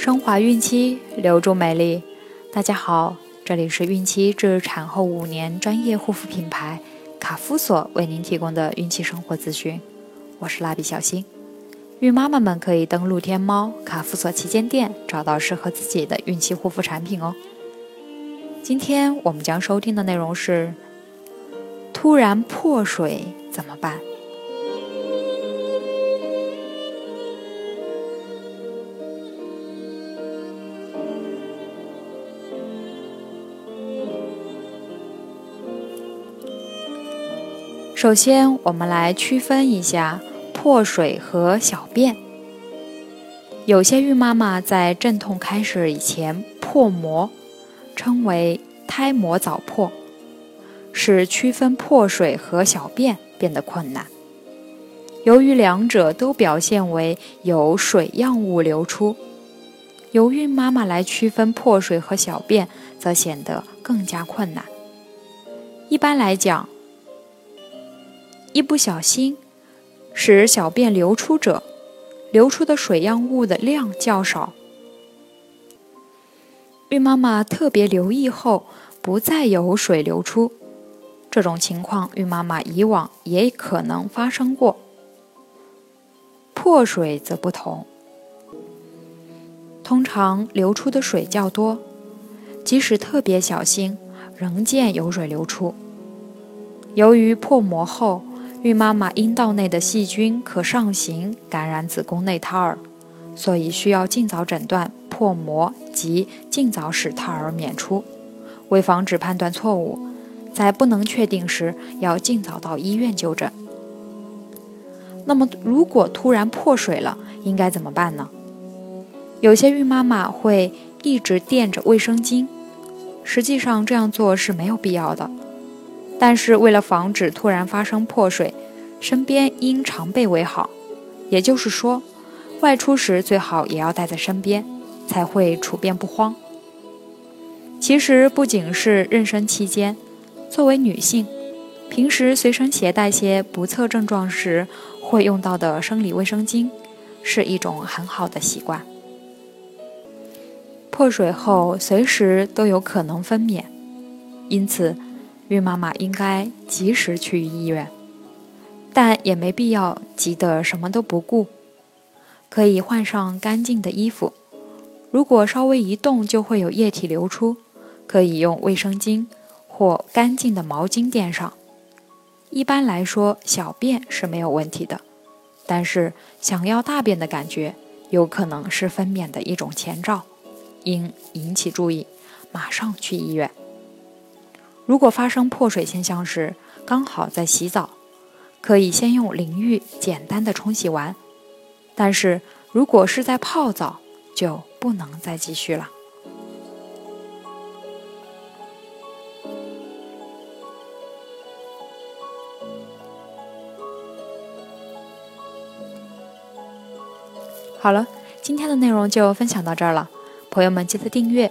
升华孕期，留住美丽。大家好，这里是孕期至产后五年专业护肤品牌卡夫索为您提供的孕期生活资讯。我是蜡笔小新，孕妈妈们可以登录天猫卡夫索旗舰店，找到适合自己的孕期护肤产品哦。今天我们将收听的内容是：突然破水怎么办？首先，我们来区分一下破水和小便。有些孕妈妈在阵痛开始以前破膜，称为胎膜早破，使区分破水和小便变得困难。由于两者都表现为有水样物流出，由孕妈妈来区分破水和小便，则显得更加困难。一般来讲，一不小心使小便流出者，流出的水样物的量较少。孕妈妈特别留意后，不再有水流出，这种情况孕妈妈以往也可能发生过。破水则不同，通常流出的水较多，即使特别小心，仍见有水流出。由于破膜后，孕妈妈阴道内的细菌可上行感染子宫内胎儿，所以需要尽早诊断破膜及尽早使胎儿娩出。为防止判断错误，在不能确定时要尽早到医院就诊。那么，如果突然破水了，应该怎么办呢？有些孕妈妈会一直垫着卫生巾，实际上这样做是没有必要的。但是为了防止突然发生破水，身边应常备为好。也就是说，外出时最好也要带在身边，才会处变不慌。其实不仅是妊娠期间，作为女性，平时随身携带些不测症状时会用到的生理卫生巾，是一种很好的习惯。破水后随时都有可能分娩，因此。孕妈妈应该及时去医院，但也没必要急得什么都不顾，可以换上干净的衣服。如果稍微一动就会有液体流出，可以用卫生巾或干净的毛巾垫上。一般来说，小便是没有问题的，但是想要大便的感觉有可能是分娩的一种前兆，应引起注意，马上去医院。如果发生破水现象时，刚好在洗澡，可以先用淋浴简单的冲洗完。但是如果是在泡澡，就不能再继续了。好了，今天的内容就分享到这儿了，朋友们记得订阅。